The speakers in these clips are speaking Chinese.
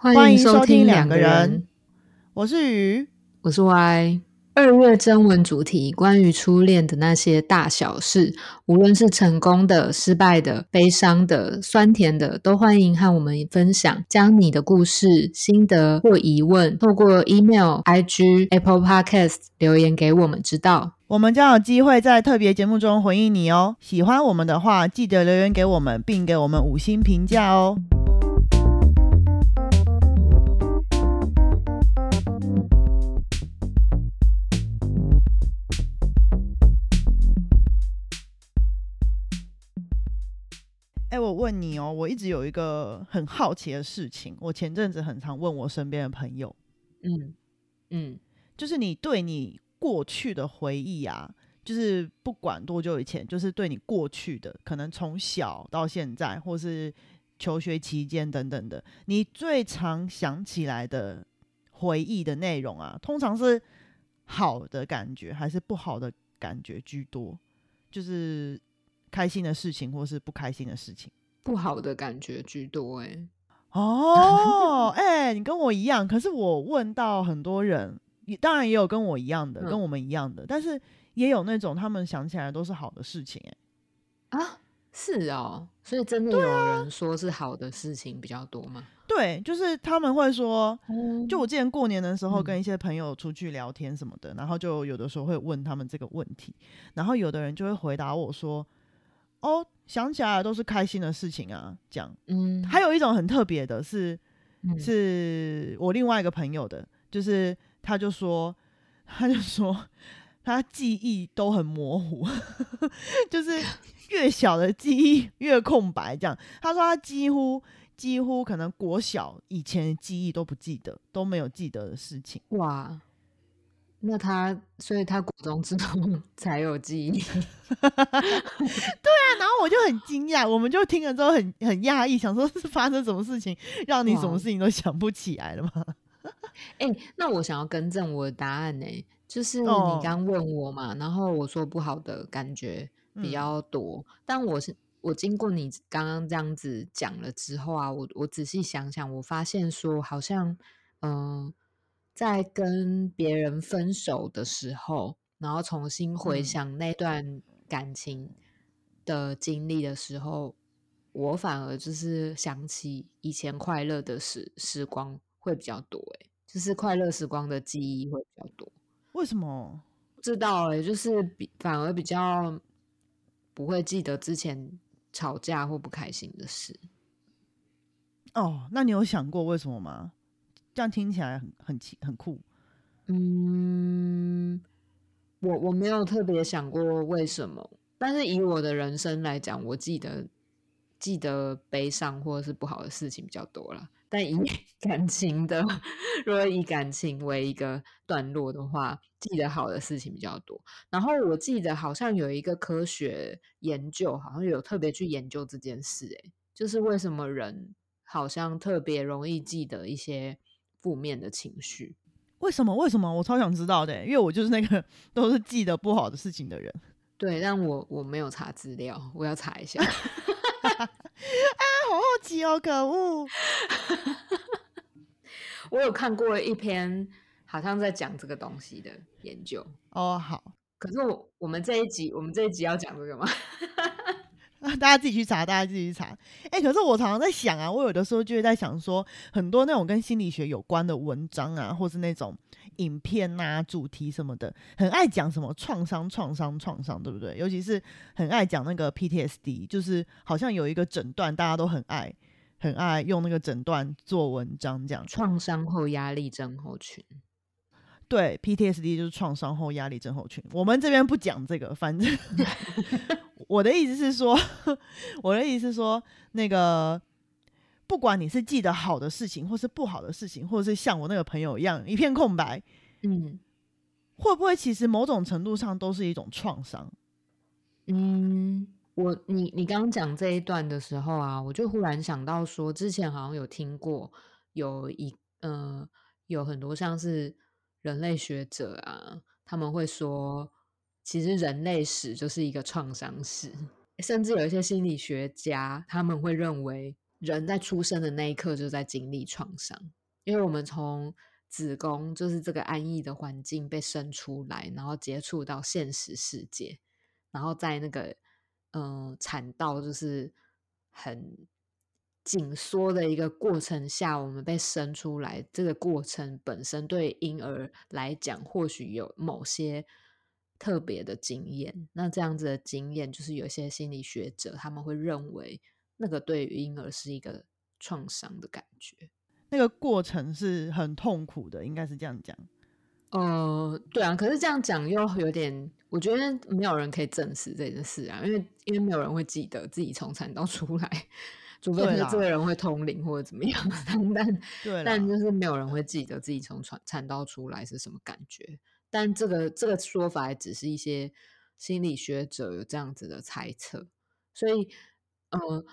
欢迎收听两个个人，我是鱼。我是 Y。二月征文主题关于初恋的那些大小事，无论是成功的、失败的、悲伤的、酸甜的，都欢迎和我们分享。将你的故事、心得或疑问，透过 email、IG、Apple Podcast 留言给我们知道。我们将有机会在特别节目中回应你哦。喜欢我们的话，记得留言给我们，并给我们五星评价哦。哎，我问你哦，我一直有一个很好奇的事情，我前阵子很常问我身边的朋友，嗯嗯，就是你对你过去的回忆啊，就是不管多久以前，就是对你过去的，可能从小到现在，或是求学期间等等的，你最常想起来的回忆的内容啊，通常是好的感觉还是不好的感觉居多？就是开心的事情或是不开心的事情。不好的感觉居多。哎，哦，哎、你跟我一样，可是我问到很多人，也当然也有跟我一样的，嗯。跟我们一样的，但是也有那种他们想起来都是好的事情、哎，啊，是哦，所以真的有人说是好的事情比较多吗？对，就是他们会说，哦。就我之前过年的时候嗯。跟一些朋友出去聊天什么的，然后就有的时候会问他们这个问题，然后有的人就会回答我说，哦，想起来都是开心的事情啊，这样。嗯，还有一种很特别的是，嗯是我另外一个朋友的，就是他就说，他就说他记忆都很模糊，就是越小的记忆越空白。这样，他说他几乎几乎可能国小以前的记忆都不记得，都没有记得的事情。哇，那他所以他国中之后 才有记忆，对啊然后我就很惊讶，我们就听了之后很很讶异，想说是发生什么事情让你什么事情都想不起来了吗？哎、那我想要更正我的答案呢、就是你哦。刚问我嘛，然后我说不好的感觉比嗯。较多，但我是我经过你刚刚这样子讲了之后啊，我我仔细想想，我发现说好像嗯、在跟别人分手的时候，然后重新回嗯想那段感情的经历的时候，我反而就是想起以前快乐的时时光会比较多、欸，就是快乐时光的记忆会比较多。为什么？不知道哎、就是比反而比较不会记得之前吵架或不开心的事。哦，那你有想过为什么吗？这样听起来很很奇很酷。嗯，我我没有特别想过为什么，但是以我的人生来讲，我记得记得悲伤或者是不好的事情比较多了。但以 感情的，如果以感情为一个段落的话，记得好的事情比较多。然后我记得好像有一个科学研究，好像有特别去研究这件事、欸，就是为什么人好像特别容易记得一些负面的情绪。为什么？为什么？我超想知道的欸，因为我就是那个 都是记得不好的事情的人。对，但我我没有查资料，我要查一下。啊好好奇哦，可恶！我有看过一篇好像在讲这个东西的研究，哦，好，可是我我们这一集我们这一集要讲这个吗？大家自己去查，大家自己去查。哎、可是我常常在想啊，我有的时候就会在想说，很多那种跟心理学有关的文章啊，或是那种影片呐、主题什么的，很爱讲什么创伤、创伤、创伤，对不对？尤其是很爱讲那个 PTSD，就是好像有一个诊断，大家都很爱，很爱用那个诊断做文章这样。创伤后压力症候群。对，PTSD 就是创伤后压力症候群。我们这边不讲这个，反正 我的意思是说，我的意思是说，那个不管你是记得好的事情，或是不好的事情，或者是像我那个朋友一样一片空白，嗯会不会其实某种程度上都是一种创伤？嗯，我你你刚刚讲这一段的时候啊，我就忽然想到说，之前好像有听过有一呃有很多像是人类学者啊，他们会说，其实人类史就是一个创伤史，甚至有一些心理学家他们会认为人在出生的那一刻就在经历创伤，因为我们从子宫就是这个安逸的环境被生出来，然后接触到现实世界，然后在那个嗯、呃产道就是很紧缩的一个过程下，我们被生出来，这个过程本身对婴儿来讲，或许有某些特别的经验。那这样子的经验，就是有些心理学者他们会认为，那个对于婴儿是一个创伤的感觉。那个过程是很痛苦的，应该是这样讲。呃，对啊，可是这样讲又有点，我觉得没有人可以证实这件事啊，因为因为没有人会记得自己从产道出来，除非是这个人会通灵或者怎么样，但但就是没有人会记得自己从产产道出来是什么感觉。但这个这个说法也只是一些心理学者有这样子的猜测，所以呃，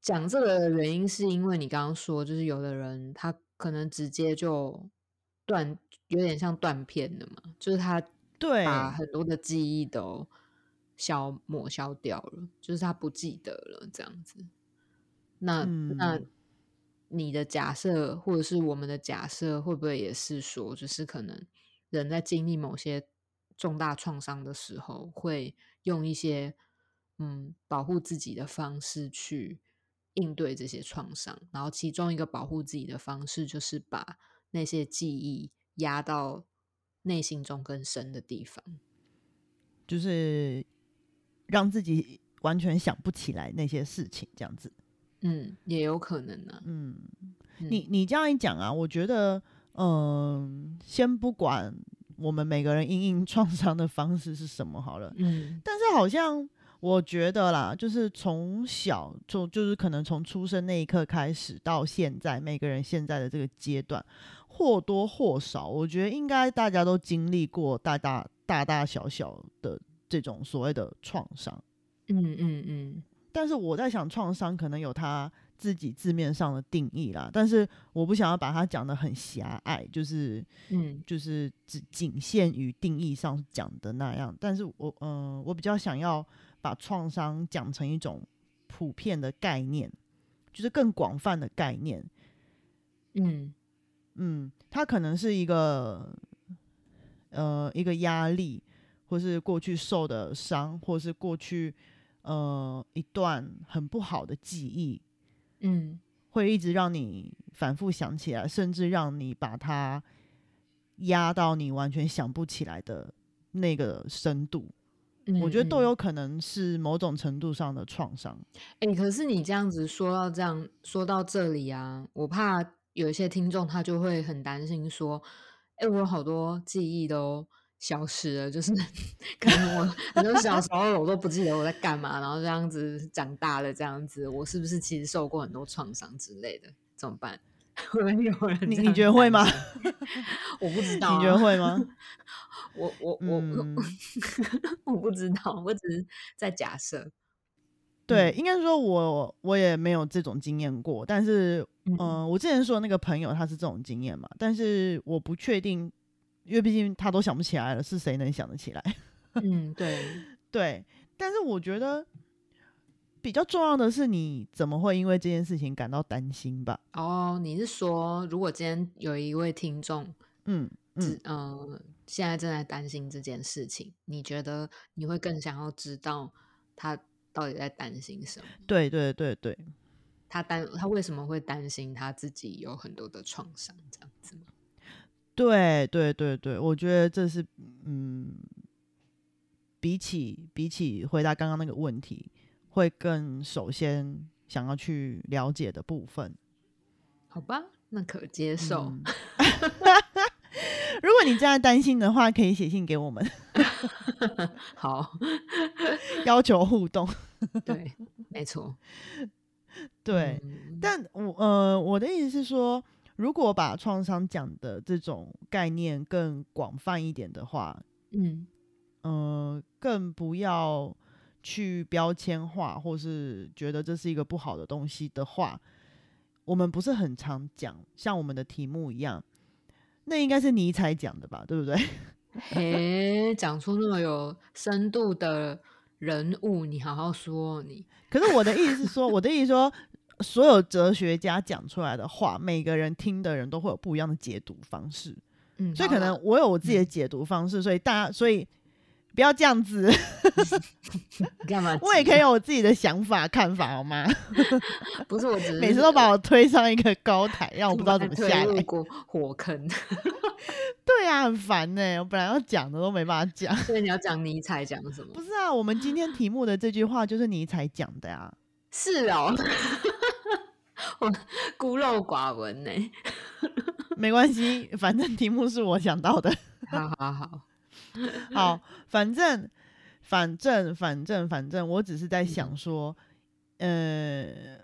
讲这个的原因是因为你刚刚说，就是有的人他可能直接就断，有点像断片的嘛，就是他对把很多的记忆都消抹消掉了，就是他不记得了这样子。那、那嗯你的假设或者是我们的假设，会不会也是说，就是可能人在经历某些重大创伤的时候，会用一些嗯保护自己的方式去应对这些创伤，然后其中一个保护自己的方式就是把那些记忆压到内心中更深的地方。就是让自己完全想不起来那些事情，这样子。嗯，也有可能呢、嗯，嗯你你这样一讲啊，我觉得，嗯，先不管我们每个人因应创伤的方式是什么好了，嗯但是好像我觉得啦，就是从小就就是可能从出生那一刻开始到现在，每个人现在的这个阶段，或多或少，我觉得应该大家都经历过大大大大小小的这种所谓的创伤。嗯嗯嗯但是我在想，创伤可能有它自己字面上的定义啦，但是我不想要把它讲的很狭隘，就是嗯就是只仅限于定义上讲的那样。但是我嗯、呃我比较想要把创伤讲成一种普遍的概念，就是更广泛的概念。嗯嗯，它可能是一个呃一个压力，或是过去受的伤，或是过去呃一段很不好的记忆，嗯会一直让你反复想起来，甚至让你把它压到你完全想不起来的那个深度。嗯，我觉得都嗯有可能是某种程度上的创伤。哎、可是你这样子说到这样说到这里啊，我怕有一些听众他就会很担心说，哎、我有好多记忆都消失了，就是 可能我很多小时候我都不记得我在干嘛，然后这样子长大了这样子，我是不是其实受过很多创伤之类的？怎么办？会不会有人你你 觉得会吗？我不知道、啊，你觉得会吗？我我我、嗯我不知道，我只是在假设。对，应该说我我也没有这种经验过，但是嗯、嗯呃我之前说那个朋友他是这种经验嘛，但是我不确定，因为毕竟他都想不起来了，是谁能想得起来？嗯，对，对，但是我觉得比较重要的是，你怎么会因为这件事情感到担心吧？哦，你是说，如果今天有一位听众，嗯嗯，呃，现在正在担心这件事情，你觉得你会更想要知道他到底在担心什么？对对对对，他担他为什么会担心他自己有很多的创伤这样子吗？对对对对，我觉得这是嗯，比起比起回答刚刚那个问题，会更首先想要去了解的部分。好吧，那可接受。嗯 如果你这样担心的话，可以写信给我们，好，要求互动。对，没错。对，嗯但我呃，我的意思是说，如果把创伤讲的这种概念更广泛一点的话，嗯嗯，更不要去标签化，或是觉得这是一个不好的东西的话，我们不是很常讲，像我们的题目一样，那应该是尼采讲的吧，对不对？嘿，讲出那么有深度的人物，你好好说哦你。可是我的意思是说，我的意思说，所有哲学家讲出来的话，每个人听的人都会有不一样的解读方式，嗯，所以可能我有我自己的嗯解读方式，所以大家所以不要这样子，干嘛？我也可以，有我自己的想法看法，好吗？不是我只是每次都把我推上一个高台，让我不知道怎么下来。入过火坑，对啊，很烦呢、我本来要讲的都没办法讲。所以你要讲尼采讲什么不？是啊，我们今天题目的这句话就是尼采讲的呀、是哦，我 孤陋寡闻呢。没关系，反正题目是我想到的。好好好，好，反正反正反正反正，我只是在想说，呃，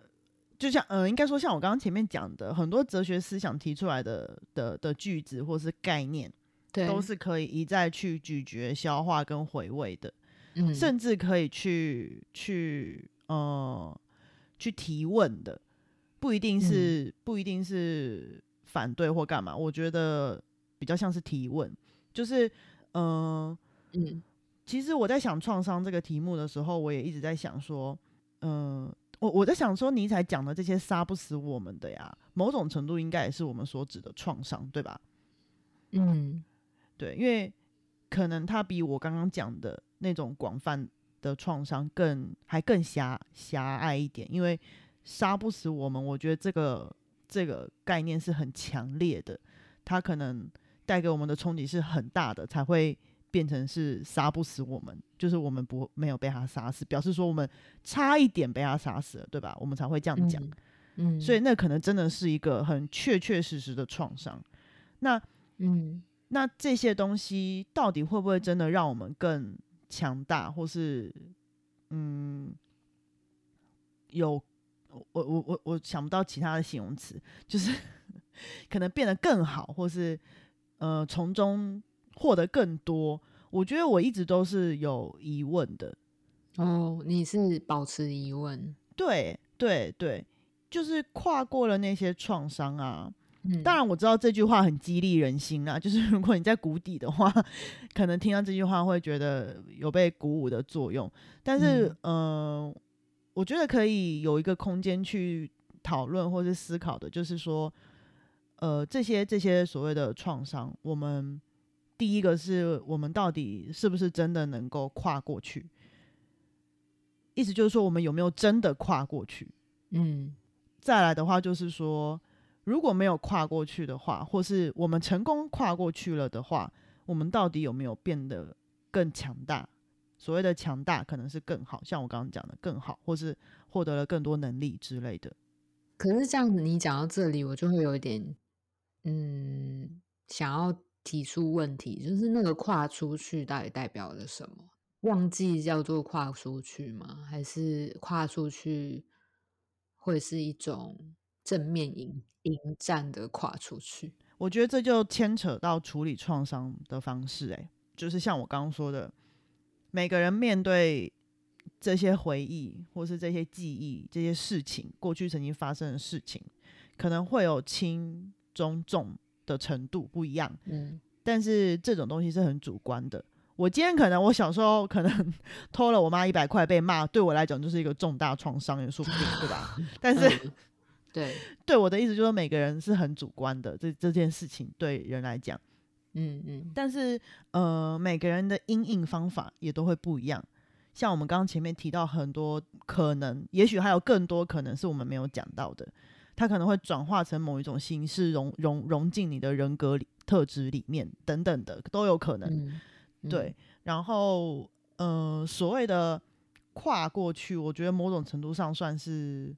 就像呃，应该说像我刚刚前面讲的，很多哲学思想提出来的的的句子或是概念，对，都是可以一再去咀嚼、消化跟回味的，嗯，甚至可以去去呃去提问的，不一定是、不一定是反对或干嘛，我觉得比较像是提问，就是嗯。呃嗯其实我在想创伤这个题目的时候，我也一直在想说，嗯、我我在想说，尼采讲的这些杀不死我们的呀，某种程度应该也是我们所指的创伤，对吧？嗯对，因为可能它比我刚刚讲的那种广泛的创伤更还更狭狭隘一点，因为杀不死我们，我觉得这个这个概念是很强烈的，它可能带给我们的冲击是很大的，才会变成是杀不死我们，就是我们不没有被他杀死，表示说我们差一点被他杀死了，对吧？我们才会这样讲。嗯，所以那可能真的是一个很确确实实的创伤。那嗯那这些东西到底会不会真的让我们更强大，或是嗯，有我我我我想不到其他的形容词，就是 可能变得更好，或是呃从中获得更多。我觉得我一直都是有疑问的，哦，你是保持疑问，对对对，就是跨过了那些创伤啊，嗯，当然我知道这句话很激励人心啊，就是如果你在谷底的话，可能听到这句话会觉得有被鼓舞的作用。但是，嗯、呃，我觉得可以有一个空间去讨论或是思考的，就是说，呃，这些这些所谓的创伤，我们第一个是我们到底是不是真的能够跨过去？意思就是说，我们有没有真的跨过去？嗯再来的话，就是说，如果没有跨过去的话，或是我们成功跨过去了的话，我们到底有没有变得更强大？所谓的强大，可能是更好，像我刚刚讲的更好，或是获得了更多能力之类的。可是这样子，你讲到这里，我就会有一点，嗯，想要提出问题，就是那个跨出去到底代表了什么？忘记叫做跨出去吗？还是跨出去会是一种正面迎迎战的跨出去？我觉得这就牵扯到处理创伤的方式、欸，就是像我刚刚说的，每个人面对这些回忆，或是这些记忆、这些事情，过去曾经发生的事情，可能会有轻、中、重的程度不一样。嗯但是这种东西是很主观的。我今天可能我小时候可能 偷了我妈一百块被骂，对我来讲就是一个重大创伤，也说不定，对吧？但是嗯对，对我的意思就是，每个人是很主观的，这这件事情对人来讲，嗯嗯但是呃，每个人的阴影方法也都会不一样。像我们刚刚前面提到很多可能，也许还有更多可能是我们没有讲到的，它可能会转化成某一种形式，融融融进你的人格里特质里面等等的都有可能。嗯，嗯对，，然后呃，所谓的跨过去，我觉得某种程度上算是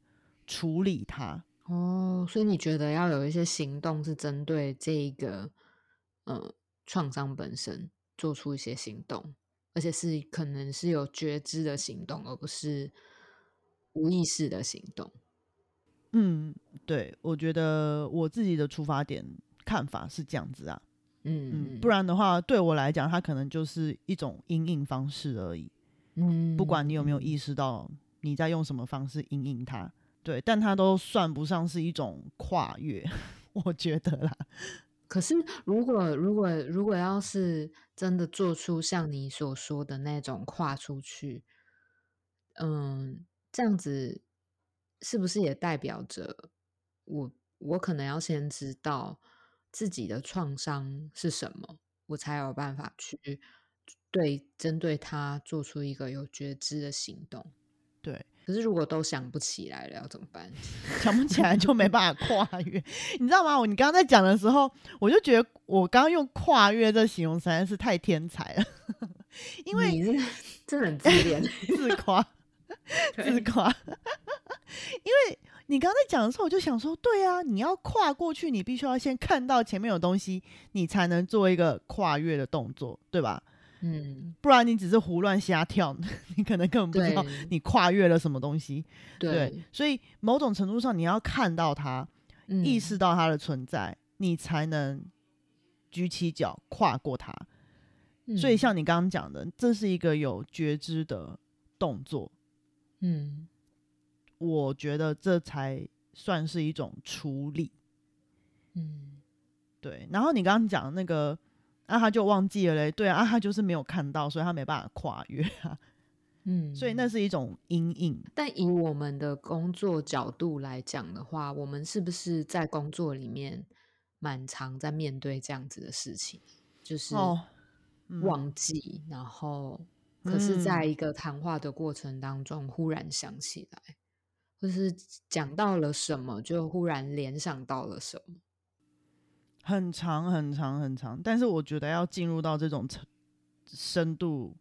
处理它。哦，所以你觉得要有一些行动是针对这一个呃创伤本身做出一些行动，而且是可能是有觉知的行动，而不是无意识的行动。嗯，对，我觉得我自己的出发点看法是这样子啊。嗯嗯，不然的话，对我来讲，它可能就是一种阴影方式而已。嗯，不管你有没有嗯意识到你在用什么方式阴应它，对，但它都算不上是一种跨越，我觉得啦。可是，如果如果如果要是真的做出像你所说的那种跨出去，嗯，这样子是不是也代表着我我可能要先知道自己的创伤是什么，我才有办法去对针对他做出一个有觉知的行动。对，可是如果都想不起来了，要怎么办？想不起来就没办法跨越，你知道吗？我你刚刚在讲的时候，我就觉得我刚刚用跨越这形容实在是太天才了，因为你是真的很自恋，自夸自夸，因为你刚刚在讲的时候，我就想说，对啊，你要跨过去，你必须要先看到前面有东西，你才能做一个跨越的动作，对吧？嗯，不然你只是胡乱瞎跳，你可能根本不知道你跨越了什么东西。对，所以某种程度上，你要看到它，嗯。意识到它的存在，你才能举起脚跨过它。所以嗯像你刚刚讲的，这是一个有觉知的动作，嗯。我觉得这才算是一种处理。嗯。对，然后你刚刚讲那个，啊，他就忘记了嘞，对啊，啊他就是没有看到，所以他没办法跨越啊，嗯，所以那是一种阴影。但以我们的工作角度来讲的话，我们是不是在工作里面蛮常在面对这样子的事情，就是哦，嗯忘记，然后可是在嗯一个谈话的过程当中忽然想起来，或是讲到了什么，就忽然联想到了什么。很长很长很长，但是我觉得要进入到这种程深度，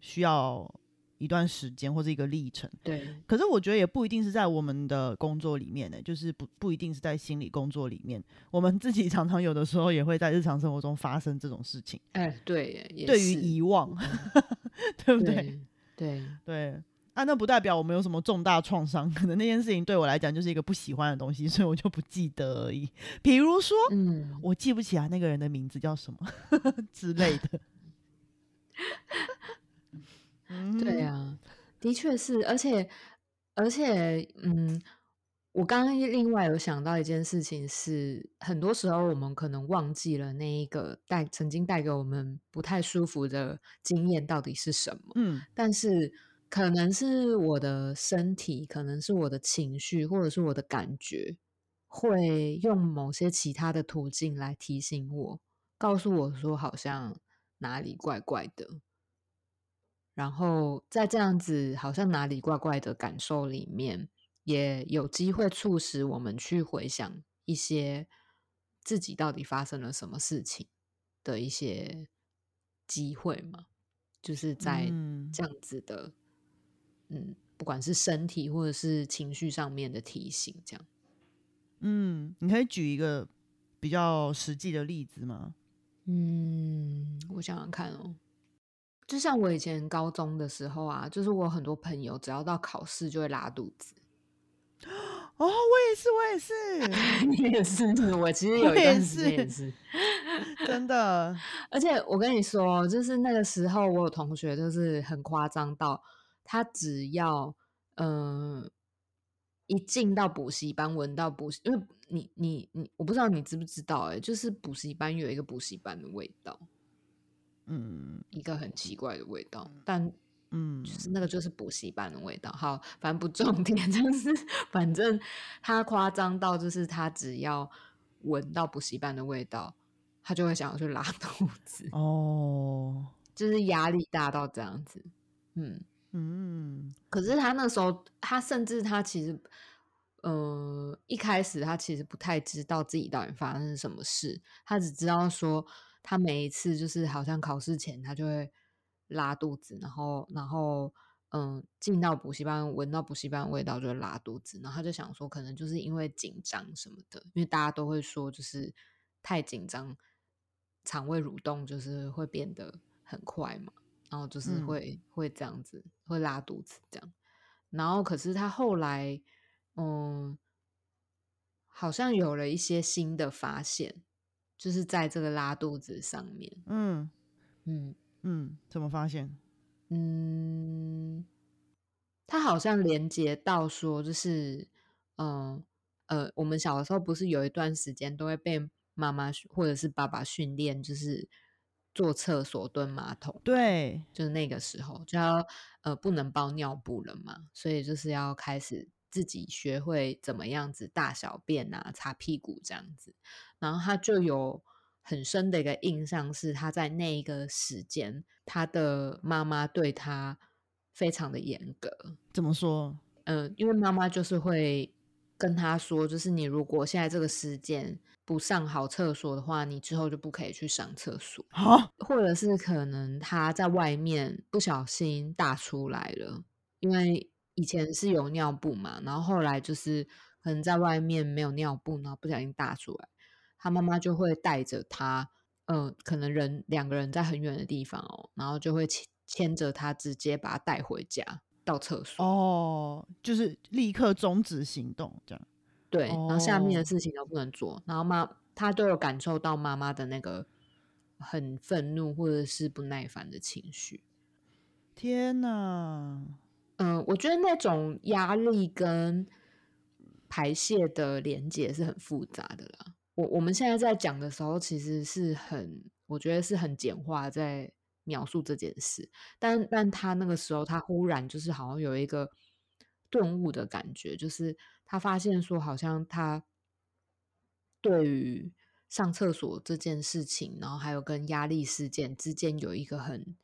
需要一段时间或者一个历程。对，可是我觉得也不一定是在我们的工作里面呢、就是不不一定是在心理工作里面，我们自己常常有的时候也会在日常生活中发生这种事情。哎，对对于遗忘，对不对？对对对。啊，那不代表我们有什么重大创伤，可能那件事情对我来讲就是一个不喜欢的东西，所以我就不记得而已。比如说，嗯，我记不起来那个人的名字叫什么 之类的。嗯对啊，的确是，而且而且，嗯，我刚刚另外有想到一件事情是，很多时候我们可能忘记了那一个带曾经带给我们不太舒服的经验到底是什么，嗯但是可能是我的身体，可能是我的情绪，或者是我的感觉，会用某些其他的途径来提醒我，告诉我说好像哪里怪怪的。然后在这样子好像哪里怪怪的感受里面，也有机会促使我们去回想一些自己到底发生了什么事情的一些机会嘛，就是在嗯这样子的，嗯，不管是身体或者是情绪上面的提醒，这样。嗯，你可以举一个比较实际的例子吗？嗯，我想想看哦，就像我以前高中的时候啊，就是我很多朋友只要到考试就会拉肚子。哦，我也是，我也是，你也是，我其实有我也一段时间也是是。真的。而且我跟你说，就是那个时候，我有同学就是很夸张到，他只要嗯、呃一进到补习班，闻到补习，因为你你你，我不知道你知不知道、欸，哎，就是补习班有一个补习班的味道，嗯一个很奇怪的味道，但嗯就是那个就是补习班的味道。好，反正不重点，就是反正他夸张到，就是他只要闻到补习班的味道，他就会想要去拉 肚子，哦，就是压力大到这样子。嗯，嗯可是他那时候，他甚至他其实，呃，一开始他其实不太知道自己到底发生什么事，他只知道说，他每一次就是好像考试前他就会拉肚子，然后然后嗯，进到补习班闻到补习班味道就会拉肚子，然后他就想说，可能就是因为紧张什么的，因为大家都会说，就是太紧张，肠胃蠕动就是会变得很快嘛。然后就是嗯会、会这样子，会拉肚子这样。然后可是他后来，嗯，好像有了一些新的发现，就是在这个拉肚子上面，嗯嗯嗯，怎么发现？嗯，他好像连接到说，就是嗯呃我们小的时候不是有一段时间都会被妈妈或者是爸爸训练，就是坐厕所蹲马桶。对，就是那个时候就要呃不能包尿布了嘛，所以就是要开始自己学会怎么样子大小便啊、擦屁股这样子。然后他就有很深的一个印象，是他在那一个时间，他的妈妈对他非常的严格。怎么说？嗯，因为妈妈就是会跟他说，就是你如果现在这个时间不上好厕所的话，你之后就不可以去上厕所。啊，或者是可能他在外面不小心大出来了，因为以前是有尿布嘛，然后后来就是可能在外面没有尿布，然后不小心大出来，他妈妈就会带着他，嗯、可能人两个人在很远的地方哦，然后就会牵牵着他，直接把他带回家到厕所。哦，就是立刻终止行动，这样。对，然后下面哦的事情都不能做，然后妈他都有感受到妈妈的那个很愤怒或者是不耐烦的情绪。天哪！嗯，我觉得那种压力跟排泄的连接是很复杂的啦。我我们现在在讲的时候，其实是很，我觉得是很简化在描述这件事，但但他那个时候，他忽然就是好像有一个顿悟的感觉，就是他发现说，好像他对于上厕所这件事情，然后还有跟压力事件之间有一个很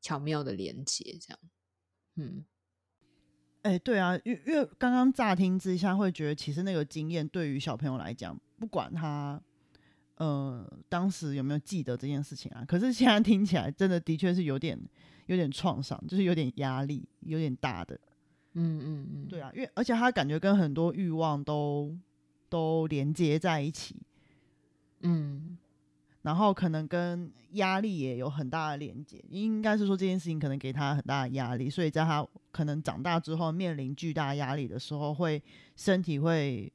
巧妙的连接，这样。嗯哎、对啊，因为因为刚刚乍听之下会觉得，其实那个经验对于小朋友来讲，不管他呃当时有没有记得这件事情啊，可是现在听起来真的的确是有点有点创伤，就是有点压力，有点大的。嗯嗯嗯，对啊，因为而且他感觉跟很多欲望都都连接在一起，嗯然后可能跟压力也有很大的连接，应该是说这件事情可能给他很大的压力，所以在他可能长大之后面临巨大压力的时候，会身体会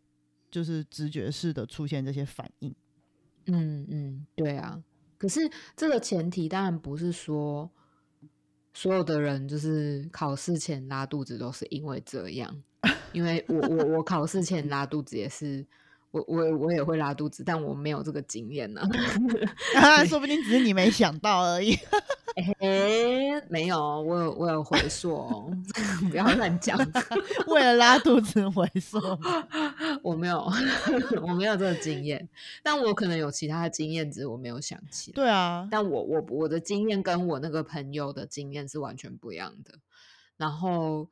就是直觉式的出现这些反应。嗯嗯，对啊。可是这个前提当然不是说所有的人就是考试前拉肚子都是因为这样，因为我我我考试前拉肚子也是，我我我也会拉肚子，但我没有这个经验呢、啊，说不定只是你没想到而已。诶，没有，我有我有回溯哦，不要乱讲，为了拉肚子回溯，我没有，我没有这个经验，但我可能有其他的经验，只是我没有想起来。对啊，但我我我的经验跟我那个朋友的经验是完全不一样的。然后，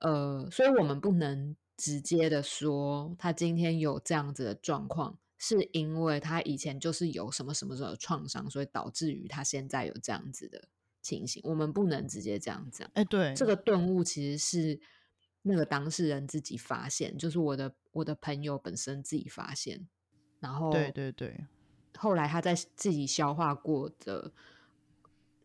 呃，所以我们不能直接的说他今天有这样子的状况，是因为他以前就是有什么什么什么创伤，所以导致于他现在有这样子的情形。我们不能直接这样讲。哎、对，这个顿悟其实是那个当事人自己发现，就是我的我的朋友本身自己发现，然后对对对，后来他在自己消化过的，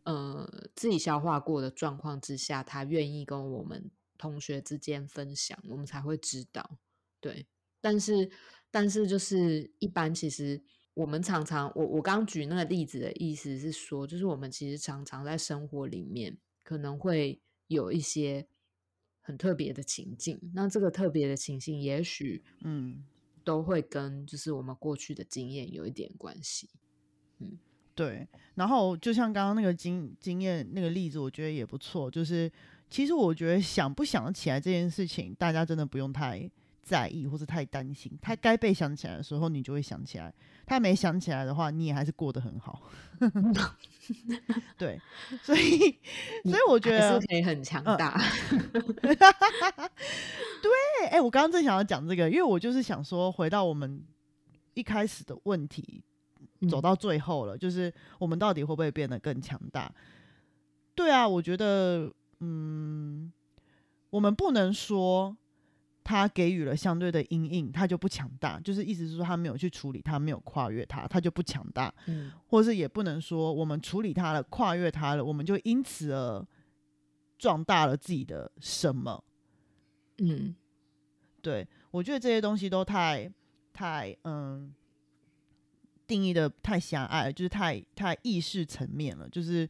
呃，自己消化过的状况之下，他愿意跟我们同学之间分享，我们才会知道。对，但是但是就是一般其实我们常常，我我刚举那个例子的意思是说，就是我们其实常常在生活里面可能会有一些很特别的情境，那这个特别的情境，也许嗯，都会跟就是我们过去的经验有一点关系。嗯对，然后就像刚刚那个经经验那个例子，我觉得也不错。就是其实我觉得想不想得起来这件事情，大家真的不用太在意或是太担心。他该被想起来的时候，你就会想起来；他没想起来的话，你也还是过得很好。对，所以 所以我觉得是可以很强嗯大。哎、哎，我刚刚正想要讲这个，因为我就是想说，回到我们一开始的问题，走嗯到最后了，就是我们到底会不会变得更强大？对啊，我觉得，嗯，我们不能说他给予了相对的阴影，他就不强大，就是意思是说他没有去处理，他没有跨越他，他就不强大，嗯或是也不能说我们处理他了，跨越他了，我们就因此而壮大了自己的什么。嗯对我觉得这些东西都太太嗯定义的太狭隘了，就是太太意识层面了。就是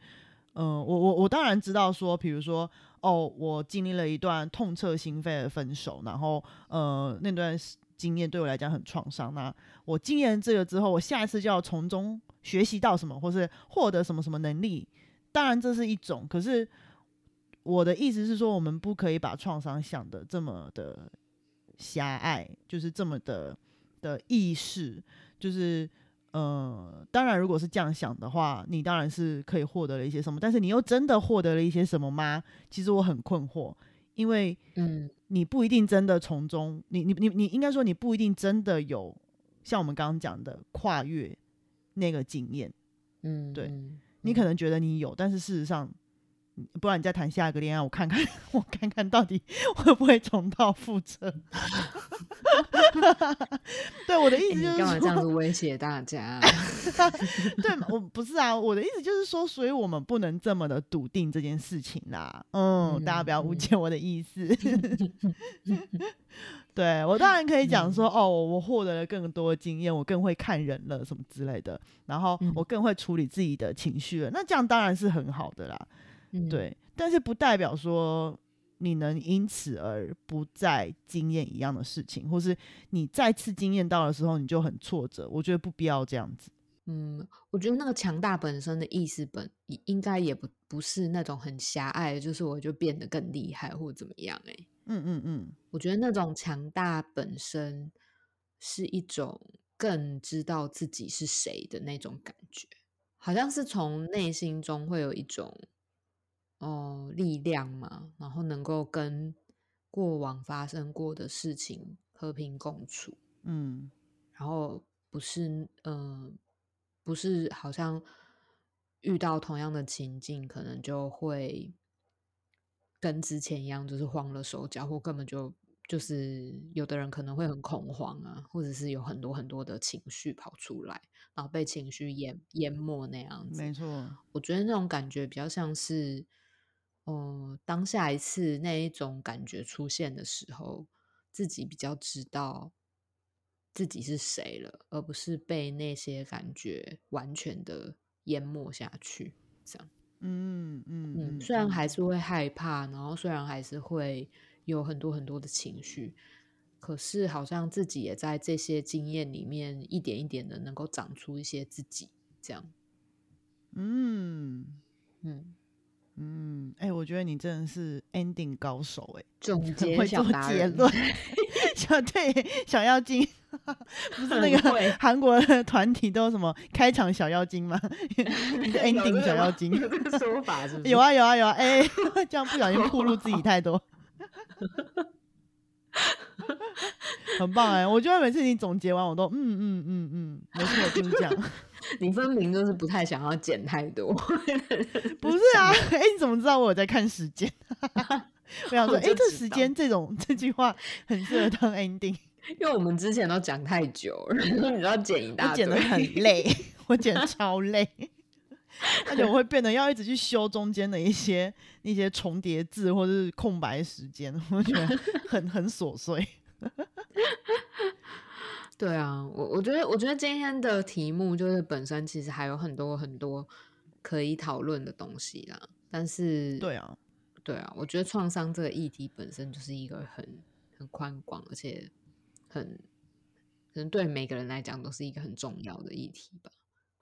嗯，我我我当然知道说，比如说哦，我经历了一段痛彻心扉的分手，然后呃那段经验对我来讲很创伤。那我经验这个之后，我下一次就要从中学习到什么，或是获得什么什么能力。当然这是一种，可是。我的意思是说，我们不可以把创伤想的这么的狭隘，就是这么的的意识，就是呃，当然，如果是这样想的话，你当然是可以获得了一些什么，但是你又真的获得了一些什么吗？其实我很困惑，因为嗯。你不一定真的从中，你你你你应该说你不一定真的有像我们刚刚讲的跨越那个经验，嗯，对嗯你可能觉得你有，但是事实上，嗯不然你再谈下一个恋爱，我看看我看看到底 会不会重蹈覆辙。对我的意思就是说，干嘛这样子 威胁大家？对我不是啊，我的意思就是说，所以我们不能这么的笃定这件事情啦。嗯，大家不要误嗯解我的意思。对我当然可以讲说，哦，我获得了更多经验，我更会看人了，什么之类的，然后嗯我更会处理自己的情绪了，那这样当然是很好的啦。嗯，对，但是不代表说你能因此而不再经验一样的事情，或是你再次经验到的时候你就很挫折。我觉得不必要这样子。嗯，我觉得那个强大本身的意思本应应该也不不是那种很狭隘的，就是我就变得更厉害或怎么样、欸。嗯嗯嗯，我觉得那种强大本身是一种更知道自己是谁的那种感觉，好像是从内心中会有一种哦力量嘛，然后能够跟过往发生过的事情和平共处。嗯然后不是呃，不是好像遇到同样的情境，可能就会跟之前一样，就是慌了手脚，或根本就就是有的人可能会很恐慌啊，或者是有很多很多的情绪跑出来，然后被情绪淹淹没那样子。没错。我觉得那种感觉比较像是，呃，当下一次那一种感觉出现的时候，自己比较知道自己是谁了，而不是被那些感觉完全的淹没下去。这样，嗯嗯嗯，虽然还是会害怕，然后虽然还是会有很多很多的情绪，可是好像自己也在这些经验里面一点一点的能够长出一些自己，这样，嗯嗯。嗯，哎、我觉得你真的是 ending 高手哎、很总结会做小结论。小对小妖精，不是那个韩国的团体都有什么开场小妖精吗？你的 ending 小妖精有这个说法是不是？有啊有啊有啊，哎、这样不小心暴露自己太多，很棒哎、我觉得每次你总结完，我都嗯嗯嗯嗯，没错就是这样。你分明就是不太想要剪太多。不是啊，哎、你怎么知道我有在看时间？我想说，哎、这时间这种这句话很适合当 ending。因为我们之前都讲太久了，然后你都要剪一大堆，我剪的很累，我剪得超累，而且我会变得要一直去修中间的一些那些重叠字或者是空白时间，我觉得很很琐碎。对啊，我我觉得，我觉得今天的题目就是本身其实还有很多很多可以讨论的东西啦。但是，对啊，对啊，我觉得创伤这个议题本身就是一个很很宽广，而且很可能对每个人来讲都是一个很重要的议题吧。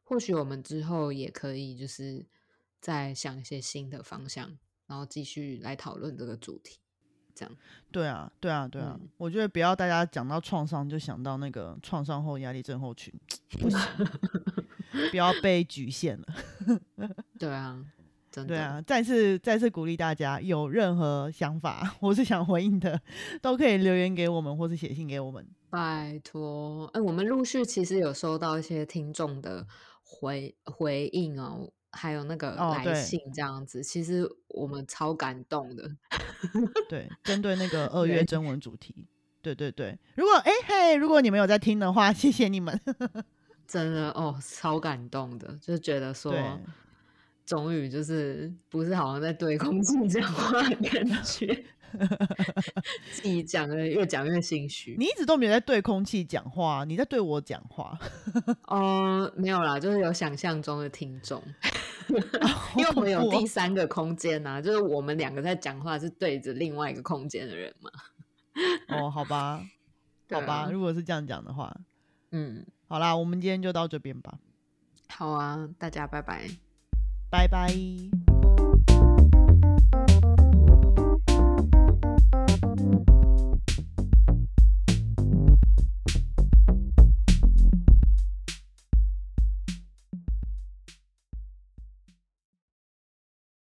或许我们之后也可以就是再想一些新的方向，然后继续来讨论这个主题。这样，对啊，对啊，对啊，嗯我觉得不要大家讲到创伤就想到那个创伤后压力症候群，不行，不要被局限了。对啊，真的，对啊，再次再次鼓励大家，有任何想法或是想回应的，都可以留言给我们，或是写信给我们。拜托，哎、我们陆续其实有收到一些听众的回回应哦，还有那个来信这样子，其实我们超感动的。对，针对那个二月征文主题，对对对。如果哎嘿，如果你们有在听的话，谢谢你们。真的哦，超感动的，就是觉得说对，终于就是不是好像在对空气讲话的感觉，自己讲的越讲越心虚。你一直都没有在对空气讲话，你在对我讲话，哦，没有啦，就是有想象中的听众，因为我们有第三个空间呐、就是我们两个在讲话是对着另外一个空间的人嘛。哦，好吧，好吧，啊如果是这样讲的话，嗯，好啦，我们今天就到这边吧，好啊，大家拜拜。拜拜。